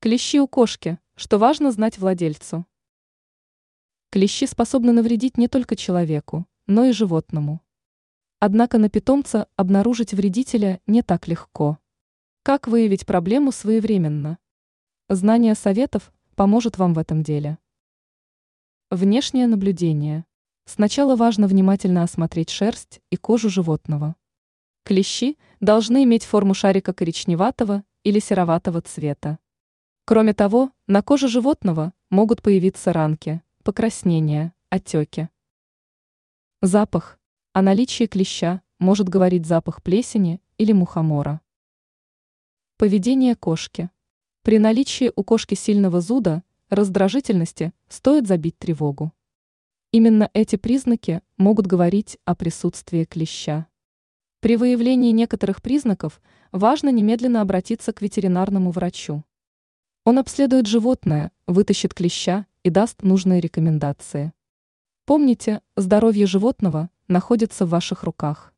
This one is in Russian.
Клещи у кошки, что важно знать владельцу. Клещи способны навредить не только человеку, но и животному. Однако на питомца обнаружить вредителя не так легко. Как выявить проблему своевременно? Знание советов поможет вам в этом деле. Внешнее наблюдение. Сначала важно внимательно осмотреть шерсть и кожу животного. Клещи должны иметь форму шарика коричневатого или сероватого цвета. Кроме того, на коже животного могут появиться ранки, покраснения, отеки. Запах. О наличии клеща может говорить запах плесени или мухомора. Поведение кошки. При наличии у кошки сильного зуда, раздражительности, стоит забить тревогу. Именно эти признаки могут говорить о присутствии клеща. При выявлении некоторых признаков важно немедленно обратиться к ветеринарному врачу. Он обследует животное, вытащит клеща и даст нужные рекомендации. Помните, здоровье животного находится в ваших руках.